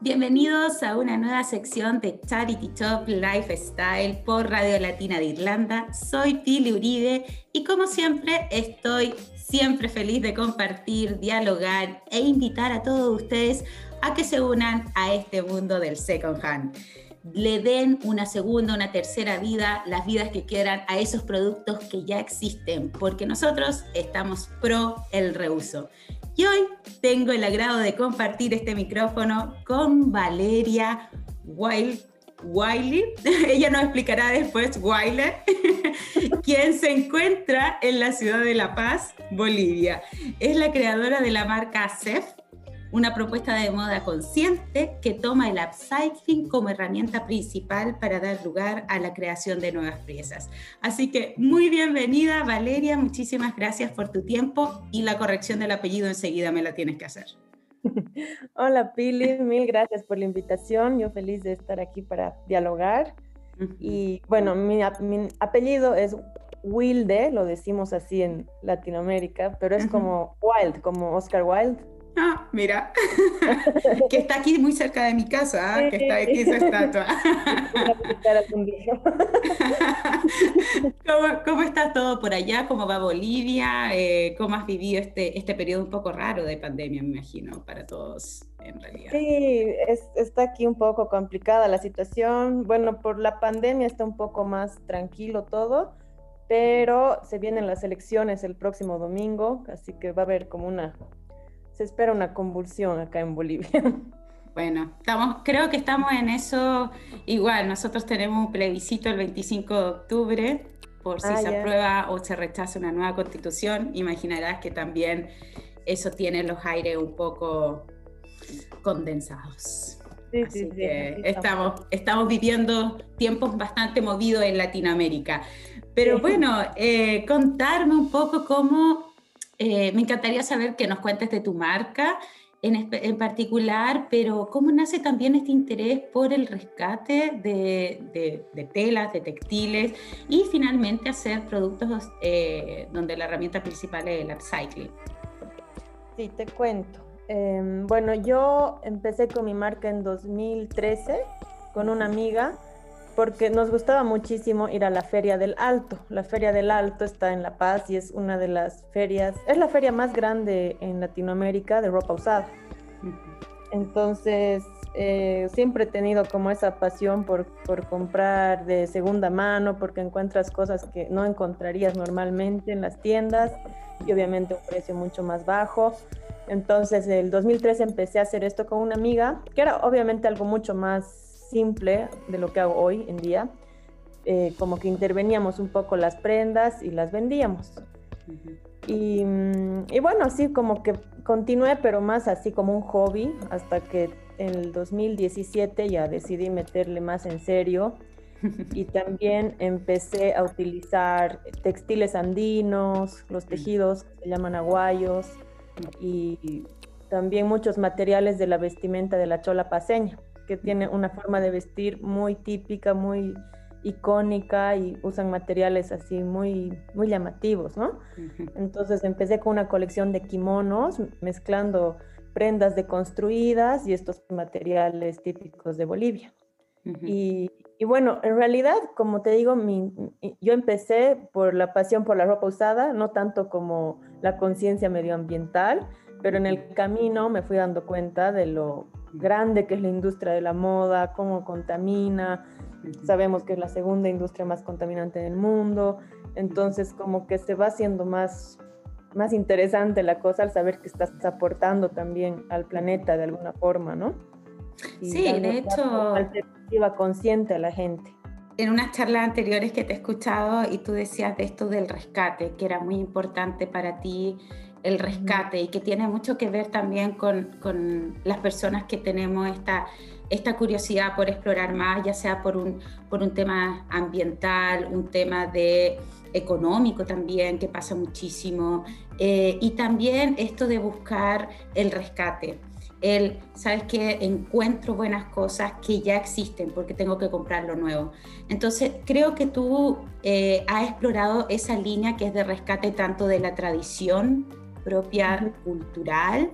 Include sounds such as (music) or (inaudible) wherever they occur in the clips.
Bienvenidos a una nueva sección de Charity Top Lifestyle por Radio Latina de Irlanda. Soy Pili Uribe y como siempre estoy siempre feliz de compartir, dialogar e invitar a todos ustedes a que se unan a este mundo del second hand. Le den una segunda, una tercera vida, las vidas que quieran a esos productos que ya existen, porque nosotros estamos pro el reuso. Y hoy tengo el agrado de compartir este micrófono con Valeria Wild, Wiley, (laughs) ella nos explicará después, Wiley, (laughs) quien se encuentra en la ciudad de La Paz, Bolivia. Es la creadora de la marca CEF, una propuesta de moda consciente que toma el upcycling como herramienta principal para dar lugar a la creación de nuevas piezas. Así que muy bienvenida Valeria, muchísimas gracias por tu tiempo y la corrección del apellido enseguida me la tienes que hacer. (laughs) Hola Pili, mil gracias por la invitación, yo feliz de estar aquí para dialogar. Y bueno, mi, mi apellido es Wilde, lo decimos así en Latinoamérica, pero es como Wild, como Oscar Wilde. Ah, mira, (laughs) que está aquí muy cerca de mi casa, ¿ah? que está aquí su estatua. (laughs) (laughs) ¿Cómo, ¿Cómo, está todo por allá? ¿Cómo va Bolivia? Eh, ¿Cómo has vivido este, este periodo un poco raro de pandemia, me imagino, para todos en realidad? Sí, está aquí un poco complicada la situación. Bueno, por la pandemia está un poco más tranquilo todo, pero se vienen las elecciones el próximo domingo, así que va a haber como una se espera una convulsión acá en Bolivia. (laughs) Bueno, estamos, creo que estamos en eso igual. Nosotros tenemos un plebiscito el 25 de octubre por si ah, se aprueba o se rechaza una nueva constitución. Imaginarás que también eso tiene los aires un poco condensados. Sí, Así sí, que estamos, estamos viviendo tiempos bastante movidos en Latinoamérica. Pero bueno, eh, contarme un poco cómo eh, me encantaría saber que nos cuentes de tu marca en, particular, pero cómo nace también este interés por el rescate de, telas, de textiles y finalmente hacer productos eh, donde la herramienta principal es el upcycling. Sí, te cuento. Em, bueno, yo empecé con mi marca en 2013 con una amiga porque nos gustaba muchísimo ir a la Feria del Alto. La Feria del Alto está en La Paz y es una de las ferias, es la feria más grande en Latinoamérica de ropa usada. Entonces, eh, siempre he tenido como esa pasión por, por, comprar de segunda mano, porque encuentras cosas que no encontrarías normalmente en las tiendas y obviamente un precio mucho más bajo. Entonces, el 2013 empecé a hacer esto con una amiga, que era obviamente algo mucho más simple de lo que hago hoy en día, eh, como que interveníamos un poco las prendas y las vendíamos. y, y, bueno, así como que continué, pero más así como un hobby, hasta que en el 2017 ya decidí meterle más en serio. (laughs) Y también empecé a utilizar textiles andinos, los tejidos que se llaman aguayos y también muchos materiales de la vestimenta de la chola paseña que tiene una forma de vestir muy típica, muy icónica y usan materiales así muy, muy llamativos, ¿no? Entonces empecé con una colección de kimonos, mezclando prendas deconstruidas y estos materiales típicos de Bolivia. y, y, bueno, en realidad, como te digo, mi, yo empecé por la pasión por la ropa usada, no tanto como la conciencia medioambiental, pero en el camino me fui dando cuenta de lo grande que es la industria de la moda, cómo contamina. Sabemos que es la segunda industria más contaminante del mundo. Entonces, como que se va haciendo más, más interesante la cosa al saber que estás aportando también al planeta de alguna forma, ¿no? sí, de hecho. Alternativa consciente a la gente. En unas charlas anteriores que te he escuchado y tú decías de esto del rescate, que era muy importante para ti el rescate y que tiene mucho que ver también con, con, las personas que tenemos esta, esta curiosidad por explorar más, ya sea por un, por un tema ambiental, un tema de económico también, que pasa muchísimo, eh, y también esto de buscar el rescate. El, sabes que encuentro buenas cosas que ya existen porque tengo que comprar lo nuevo. Entonces, creo que tú eh, has explorado esa línea que es de rescate tanto de la tradición propia cultural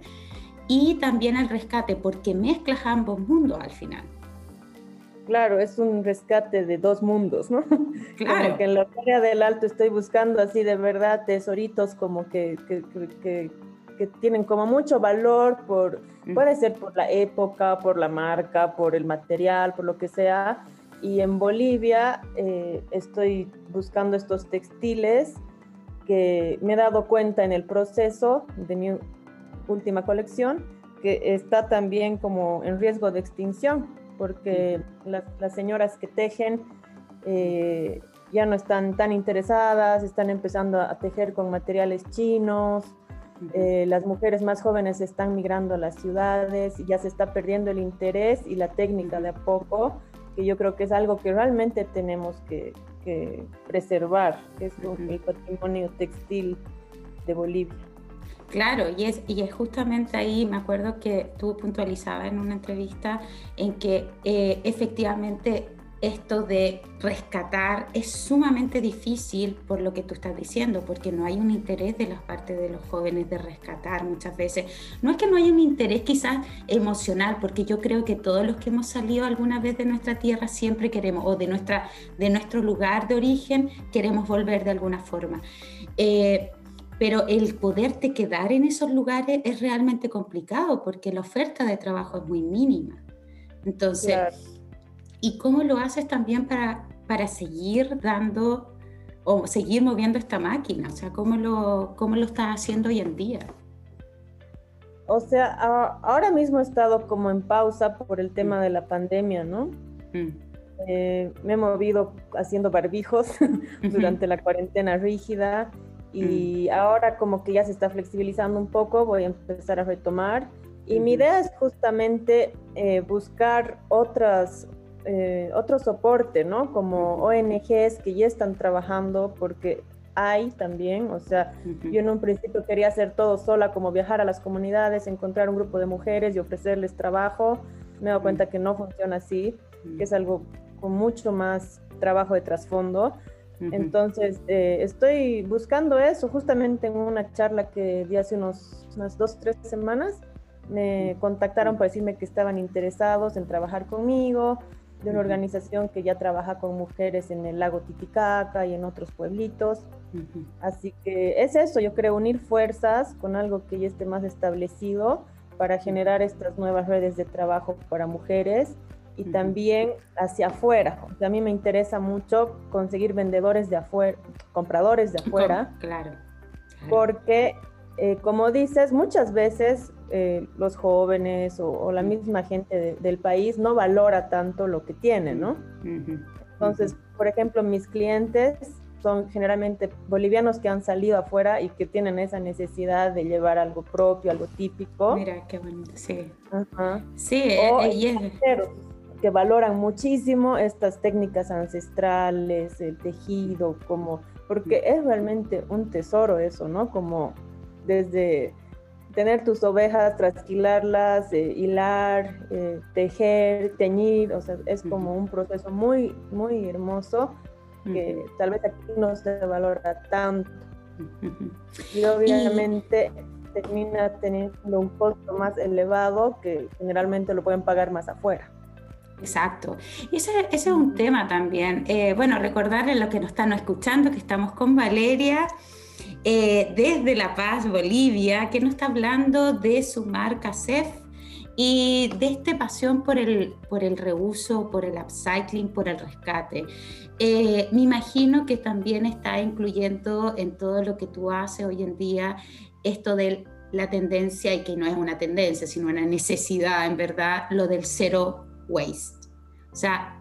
y también el rescate, porque mezclas ambos mundos al final. Claro, es un rescate de dos mundos, ¿no? (laughs) Claro. Como que en la área del alto estoy buscando así de verdad tesoritos como que, que, que, que tienen como mucho valor por, mm. puede ser por la época, por la marca, por el material, por lo que sea. Y en Bolivia eh, estoy buscando estos textiles que me he dado cuenta en el proceso de mi última colección que está también como en riesgo de extinción porque las, señoras que tejen eh, ya no están tan interesadas, están empezando a tejer con materiales chinos, eh, las mujeres más jóvenes están migrando a las ciudades y ya se está perdiendo el interés y la técnica de a poco, que yo creo que es algo que realmente tenemos que, preservar, que es el patrimonio textil de Bolivia. Claro, y es, y es justamente ahí, me acuerdo que tú puntualizabas en una entrevista en que eh, efectivamente esto de rescatar es sumamente difícil por lo que tú estás diciendo, porque no hay un interés de la parte de los jóvenes de rescatar muchas veces. No es que no haya un interés quizás emocional, porque yo creo que todos los que hemos salido alguna vez de nuestra tierra siempre queremos, o de, nuestra, de nuestro lugar de origen, queremos volver de alguna forma. Eh, pero el poderte quedar en esos lugares es realmente complicado porque la oferta de trabajo es muy mínima. Entonces, ¿y cómo lo haces también para, para seguir dando o seguir moviendo esta máquina? O sea, ¿cómo lo, cómo lo estás haciendo hoy en día? O sea, ahora mismo he estado como en pausa por el tema mm. de la pandemia, ¿no? Mm. Eh, me he movido haciendo barbijos (laughs) durante la cuarentena rígida y ahora como que ya se está flexibilizando un poco, voy a empezar a retomar. Y mi idea es justamente eh, buscar otras, eh, otro soporte, ¿no? Como ONGs que ya están trabajando, porque hay también, o sea, yo en un principio quería hacer todo sola, como viajar a las comunidades, encontrar un grupo de mujeres y ofrecerles trabajo. Me he dado cuenta que no funciona así, que es algo con mucho más trabajo de trasfondo. Entonces, eh, estoy buscando eso justamente en una charla que di hace unos, unas dos, tres semanas. Me contactaron para decirme que estaban interesados en trabajar conmigo, de una organización que ya trabaja con mujeres en el lago Titicaca y en otros pueblitos. Así que es eso, yo creo, unir fuerzas con algo que ya esté más establecido para generar estas nuevas redes de trabajo para mujeres y también hacia afuera. O sea, a mí me interesa mucho conseguir vendedores de afuera, compradores de afuera. Claro. Porque, eh, como dices, muchas veces eh, los jóvenes o, la misma gente del país no valora tanto lo que tiene, ¿no? Entonces, por ejemplo, mis clientes son generalmente bolivianos que han salido afuera y que tienen esa necesidad de llevar algo propio, algo típico. Mira, qué bonito, sí. Ajá. Sí, o eh, que valoran muchísimo estas técnicas ancestrales, el tejido, como, porque es realmente un tesoro eso, ¿no? Como desde tener tus ovejas, trasquilarlas, eh, hilar, eh, tejer, teñir, o sea, es como un proceso muy, muy hermoso que tal vez aquí no se valora tanto. Y obviamente termina teniendo un costo más elevado que generalmente lo pueden pagar más afuera. Exacto. Y ese, es un tema también. Eh, bueno, recordarle a los que nos están escuchando que estamos con Valeria eh, desde La Paz, Bolivia, que nos está hablando de su marca CEF y de esta pasión por el, por el reuso, por el upcycling, por el rescate. Eh, me imagino que también está incluyendo en todo lo que tú haces hoy en día esto de la tendencia, y que no es una tendencia, sino una necesidad, en verdad, lo del cero waste. O sea,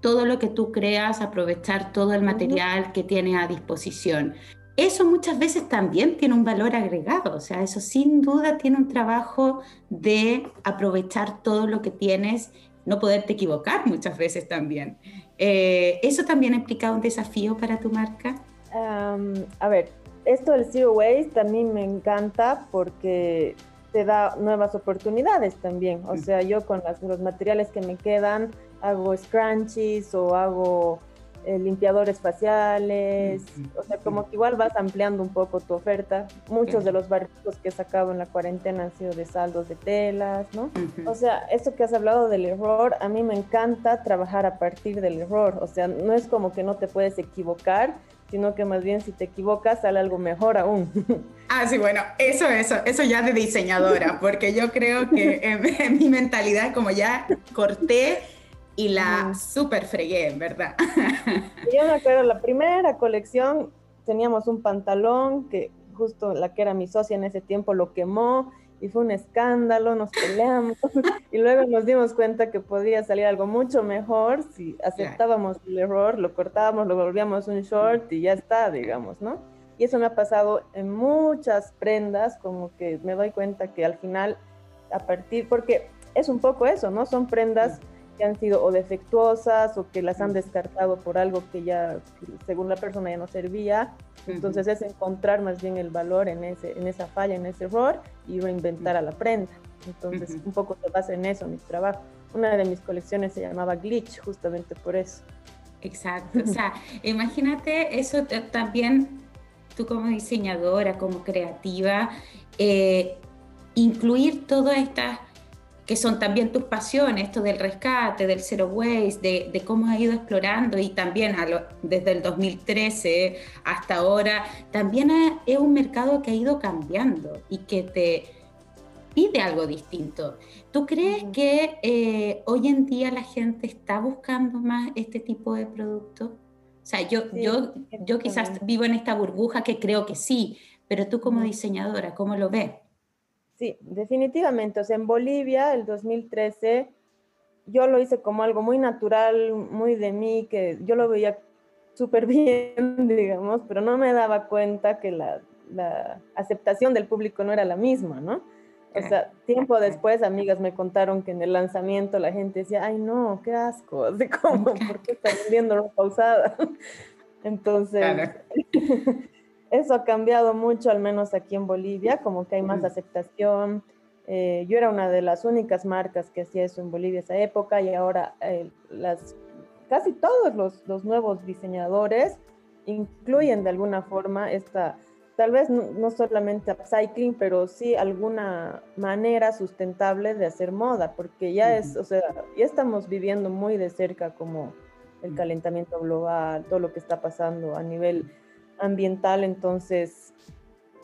todo lo que tú creas, aprovechar todo el material que tienes a disposición. Eso muchas veces también tiene un valor agregado, o sea, eso sin duda tiene un trabajo de aprovechar todo lo que tienes, no poderte equivocar muchas veces también. Eh, ¿Eso también implica un desafío para tu marca? a ver, esto del Zero Waste a mí me encanta porque te da nuevas oportunidades también. O mm. sea, yo con los materiales que me quedan hago scrunchies o hago eh, limpiadores faciales, o sea, como que igual vas ampliando un poco tu oferta. Muchos de los barcos que he sacado en la cuarentena han sido de saldos de telas, ¿no? O sea, esto que has hablado del error, a mí me encanta trabajar a partir del error, o sea, no es como que no te puedes equivocar, sino que más bien si te equivocas sale algo mejor aún. (laughs) Ah, sí, bueno, eso, eso, eso ya de diseñadora, porque yo creo que en, (laughs) mi mentalidad como ya corté y la super fregué, en verdad. Yo me acuerdo, la primera colección teníamos un pantalón que justo la que era mi socia en ese tiempo lo quemó y fue un escándalo, nos peleamos (laughs) y luego nos dimos cuenta que podía salir algo mucho mejor si aceptábamos el error, lo cortábamos, lo volvíamos un short y ya está, digamos, ¿no? Y eso me ha pasado en muchas prendas, como que me doy cuenta que al final, a partir, porque es un poco eso, ¿no? Son prendas que han sido o defectuosas o que las han descartado por algo que ya, según la persona, ya no servía. Entonces es encontrar más bien el valor en, ese, en esa falla, en ese error y reinventar a la prenda. Entonces un poco se basa en eso mi trabajo. Una de mis colecciones se llamaba Glitch, justamente por eso. Exacto, o sea, (laughs) imagínate eso también, tú como diseñadora, como creativa, eh, incluir todas estas que son también tus pasiones, esto del rescate, del zero waste, de, cómo has ido explorando y también desde el 2013 hasta ahora, también es un mercado que ha ido cambiando y que te pide algo distinto. ¿Tú crees que eh, hoy en día la gente está buscando más este tipo de productos? O sea, yo, yo, yo quizás vivo en esta burbuja que creo que sí, pero tú como diseñadora, ¿cómo lo ves? Sí, definitivamente. O sea, en Bolivia, el 2013, yo lo hice como algo muy natural, muy de mí, que yo lo veía súper (laughs) bien, digamos, pero no me daba cuenta que la, aceptación del público no era la misma, ¿no? O sea, tiempo después, amigas me contaron que en el lanzamiento la gente decía, ay, no, qué asco, (laughs) de cómo, (laughs) ¿por qué está vendiendo ropa usada? Entonces, eso ha cambiado mucho, al menos aquí en Bolivia, como que hay más aceptación. Eh, yo era una de las únicas marcas que hacía eso en Bolivia esa época y ahora eh, las, casi todos los, los, nuevos diseñadores incluyen de alguna forma esta, tal vez no, solamente upcycling, pero sí alguna manera sustentable de hacer moda, porque ya es, o sea, ya estamos viviendo muy de cerca como el calentamiento global, todo lo que está pasando a nivel ambiental, entonces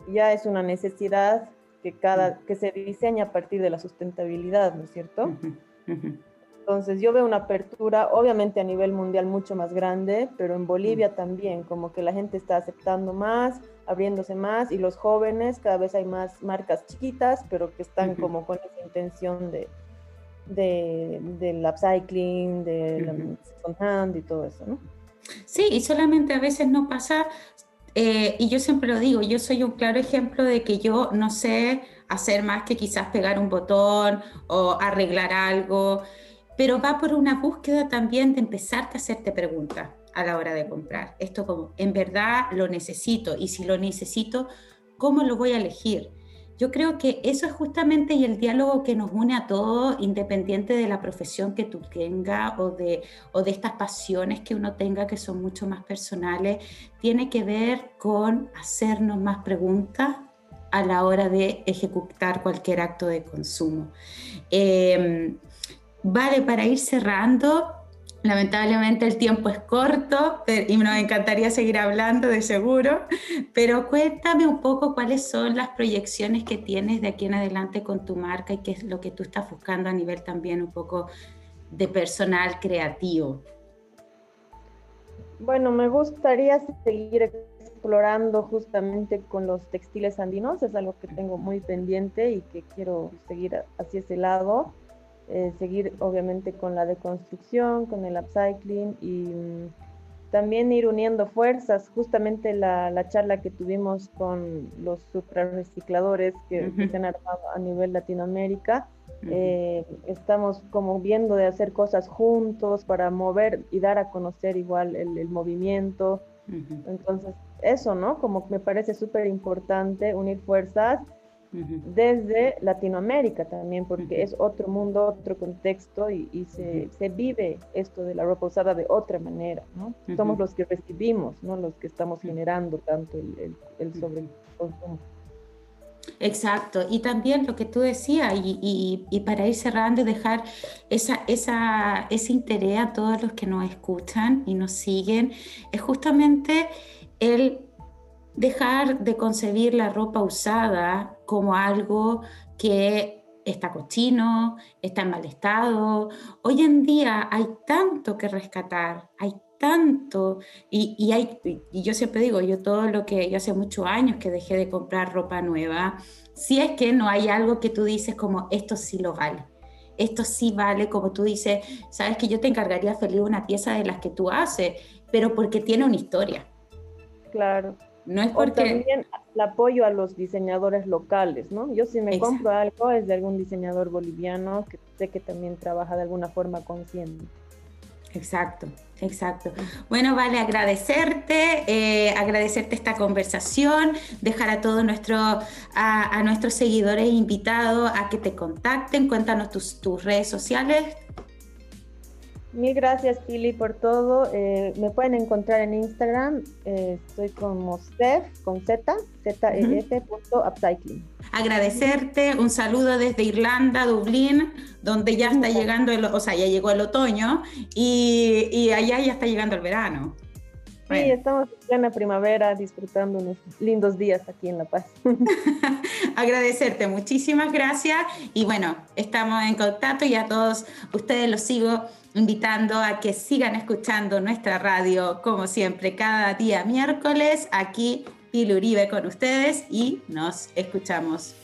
ya es una necesidad que, cada, que se diseña a partir de la sustentabilidad, ¿no es cierto? Entonces yo veo una apertura, obviamente a nivel mundial mucho más grande, pero en Bolivia también, como que la gente está aceptando más, abriéndose más, y los jóvenes, cada vez hay más marcas chiquitas, pero que están como con esa intención de, de, del upcycling, del second hand y todo eso, ¿no? Sí, y solamente a veces no pasa eh, y yo siempre lo digo, yo soy un claro ejemplo de que yo no sé hacer más que quizás pegar un botón o arreglar algo, pero va por una búsqueda también de empezarte a hacerte preguntas a la hora de comprar. Esto como, en verdad lo necesito y si lo necesito, ¿cómo lo voy a elegir? Yo creo que eso es justamente el diálogo que nos une a todos, independiente de la profesión que tú tengas o de, o de estas pasiones que uno tenga que son mucho más personales, tiene que ver con hacernos más preguntas a la hora de ejecutar cualquier acto de consumo. Em, vale, para ir cerrando, Lamentablemente el tiempo es corto y nos encantaría seguir hablando de seguro, pero cuéntame un poco cuáles son las proyecciones que tienes de aquí en adelante con tu marca y qué es lo que tú estás buscando a nivel también un poco de personal creativo. Bueno, me gustaría seguir explorando justamente con los textiles andinos, es algo que tengo muy pendiente y que quiero seguir hacia ese lado. Eh, seguir obviamente con la deconstrucción, con el upcycling y mm, también ir uniendo fuerzas. Justamente la, la, charla que tuvimos con los suprarrecicladores que, que se han armado a nivel Latinoamérica, eh, estamos como viendo de hacer cosas juntos para mover y dar a conocer igual el, el movimiento. Entonces, eso, ¿no? Como me parece súper importante unir fuerzas desde Latinoamérica también, porque es otro mundo, otro contexto y, se, se, vive esto de la ropa usada de otra manera, ¿no? Somos los que recibimos, no los que estamos generando tanto el, el, el sobreconsumo. Exacto, y también lo que tú decías, y, y, para ir cerrando y dejar esa, esa, ese interés a todos los que nos escuchan y nos siguen, es justamente el dejar de concebir la ropa usada como algo que está cochino, está en mal estado. Hoy en día hay tanto que rescatar, hay tanto, y, hay, y yo siempre digo, yo todo lo que, yo hace muchos años que dejé de comprar ropa nueva, si es que no hay algo que tú dices como esto sí lo vale, esto sí vale, como tú dices, sabes que yo te encargaría feliz una pieza de las que tú haces, pero porque tiene una historia. Claro. No es porque... también el apoyo a los diseñadores locales, ¿no? Yo si me compro algo es de algún diseñador boliviano que sé que también trabaja de alguna forma consciente. Exacto, exacto. Bueno, vale, agradecerte, eh, agradecerte esta conversación, dejar a todos nuestros, a, nuestros seguidores invitados a que te contacten, cuéntanos tus, tus redes sociales, Mil gracias, Pili, por todo. Eh, me pueden encontrar en Instagram. Eh, estoy como Steph, con Z, Z -E -F upcycling. Agradecerte, un saludo desde Irlanda, Dublín, donde ya está llegando, el, o sea, ya llegó el otoño y, y allá ya está llegando el verano. Sí, estamos en la primavera disfrutando unos lindos días aquí en La Paz. (laughs) Agradecerte, muchísimas gracias. Y bueno, estamos en contacto y a todos ustedes los sigo invitando a que sigan escuchando nuestra radio, como siempre, cada día miércoles, aquí Pili Uribe con ustedes y nos escuchamos